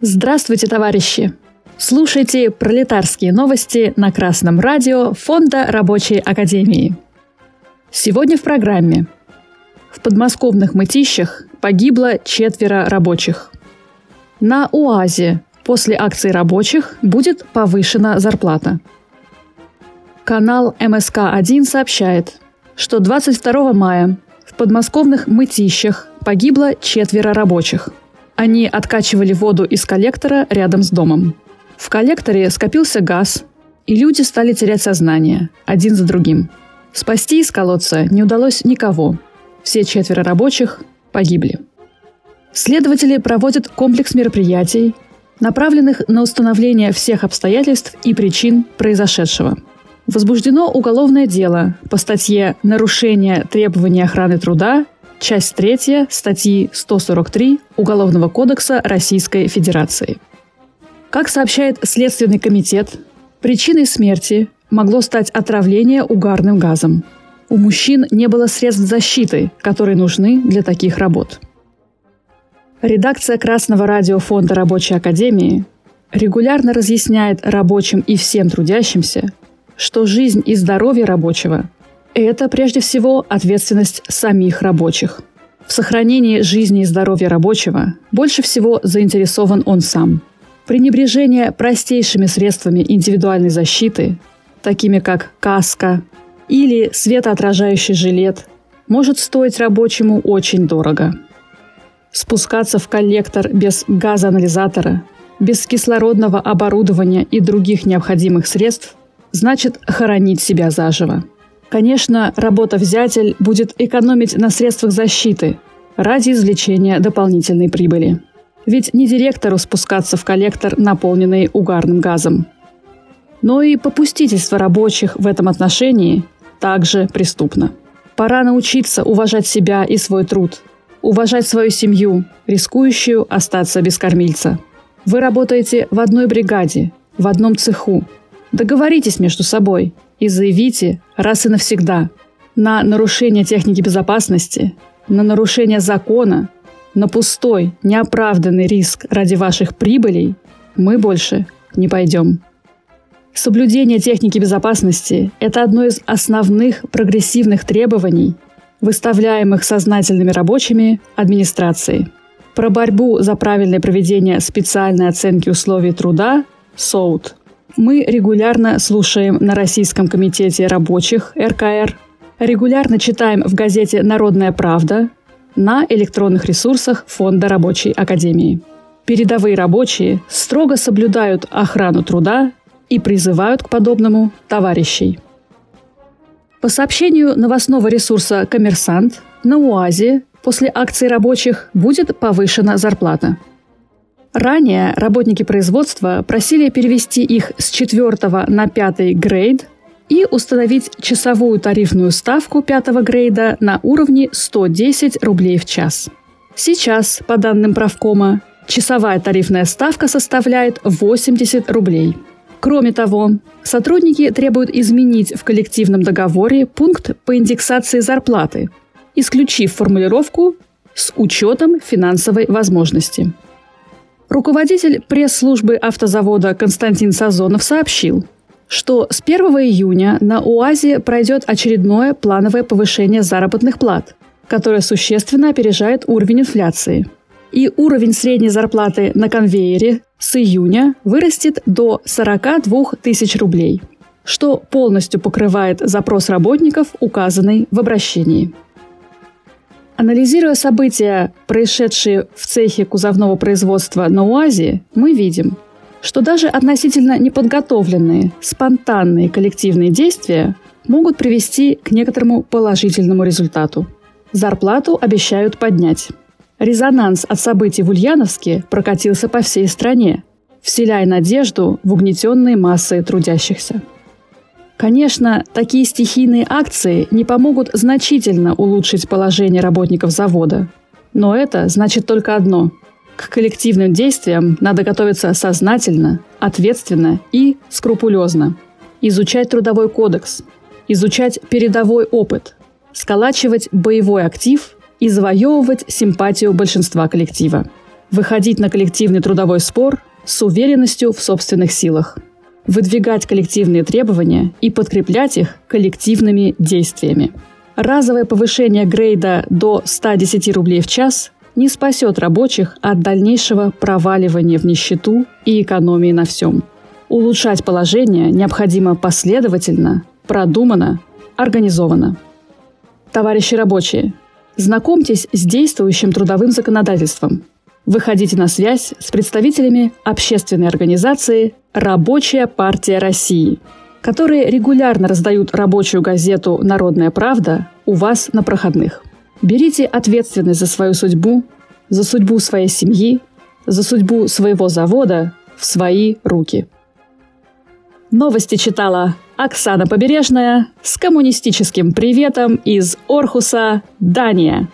Здравствуйте, товарищи! Слушайте пролетарские новости на Красном радио Фонда Рабочей Академии. Сегодня в программе. В подмосковных мытищах погибло четверо рабочих. На УАЗе после акции рабочих будет повышена зарплата. Канал МСК-1 сообщает, что 22 мая в подмосковных мытищах погибло четверо рабочих. Они откачивали воду из коллектора рядом с домом. В коллекторе скопился газ, и люди стали терять сознание, один за другим. Спасти из колодца не удалось никого. Все четверо рабочих погибли. Следователи проводят комплекс мероприятий, направленных на установление всех обстоятельств и причин произошедшего. Возбуждено уголовное дело по статье «Нарушение требований охраны труда», часть 3 статьи 143 Уголовного кодекса Российской Федерации. Как сообщает Следственный комитет, причиной смерти могло стать отравление угарным газом. У мужчин не было средств защиты, которые нужны для таких работ – Редакция Красного радио Фонда Рабочей Академии регулярно разъясняет рабочим и всем трудящимся, что жизнь и здоровье рабочего – это прежде всего ответственность самих рабочих. В сохранении жизни и здоровья рабочего больше всего заинтересован он сам. Пренебрежение простейшими средствами индивидуальной защиты, такими как каска или светоотражающий жилет, может стоить рабочему очень дорого – Спускаться в коллектор без газоанализатора, без кислородного оборудования и других необходимых средств значит хоронить себя заживо. Конечно, работа-взятель будет экономить на средствах защиты ради извлечения дополнительной прибыли. Ведь не директору спускаться в коллектор, наполненный угарным газом. Но и попустительство рабочих в этом отношении также преступно. Пора научиться уважать себя и свой труд, уважать свою семью, рискующую остаться без кормильца. Вы работаете в одной бригаде, в одном цеху. Договоритесь между собой и заявите раз и навсегда на нарушение техники безопасности, на нарушение закона, на пустой, неоправданный риск ради ваших прибылей мы больше не пойдем. Соблюдение техники безопасности – это одно из основных прогрессивных требований выставляемых сознательными рабочими администрацией. Про борьбу за правильное проведение специальной оценки условий труда СОУТ мы регулярно слушаем на Российском комитете рабочих РКР, регулярно читаем в газете «Народная правда», на электронных ресурсах Фонда рабочей академии. Передовые рабочие строго соблюдают охрану труда и призывают к подобному товарищей – по сообщению новостного ресурса «Коммерсант», на УАЗе после акции рабочих будет повышена зарплата. Ранее работники производства просили перевести их с 4 на 5 грейд и установить часовую тарифную ставку 5 грейда на уровне 110 рублей в час. Сейчас, по данным правкома, часовая тарифная ставка составляет 80 рублей – Кроме того, сотрудники требуют изменить в коллективном договоре пункт по индексации зарплаты, исключив формулировку «с учетом финансовой возможности». Руководитель пресс-службы автозавода Константин Сазонов сообщил, что с 1 июня на УАЗе пройдет очередное плановое повышение заработных плат, которое существенно опережает уровень инфляции – и уровень средней зарплаты на конвейере с июня вырастет до 42 тысяч рублей, что полностью покрывает запрос работников, указанный в обращении. Анализируя события, происшедшие в цехе кузовного производства на УАЗе, мы видим, что даже относительно неподготовленные, спонтанные коллективные действия могут привести к некоторому положительному результату. Зарплату обещают поднять. Резонанс от событий в Ульяновске прокатился по всей стране, вселяя надежду в угнетенные массы трудящихся. Конечно, такие стихийные акции не помогут значительно улучшить положение работников завода. Но это значит только одно. К коллективным действиям надо готовиться сознательно, ответственно и скрупулезно. Изучать трудовой кодекс, изучать передовой опыт, сколачивать боевой актив и завоевывать симпатию большинства коллектива. выходить на коллективный трудовой спор с уверенностью в собственных силах, выдвигать коллективные требования и подкреплять их коллективными действиями. Разовое повышение грейда до 110 рублей в час не спасет рабочих от дальнейшего проваливания в нищету и экономии на всем. Улучшать положение необходимо последовательно, продуманно, организованно. Товарищи рабочие, знакомьтесь с действующим трудовым законодательством. Выходите на связь с представителями общественной организации «Рабочая партия России», которые регулярно раздают рабочую газету «Народная правда» у вас на проходных. Берите ответственность за свою судьбу, за судьбу своей семьи, за судьбу своего завода в свои руки. Новости читала Оксана Побережная с коммунистическим приветом из Орхуса, Дания.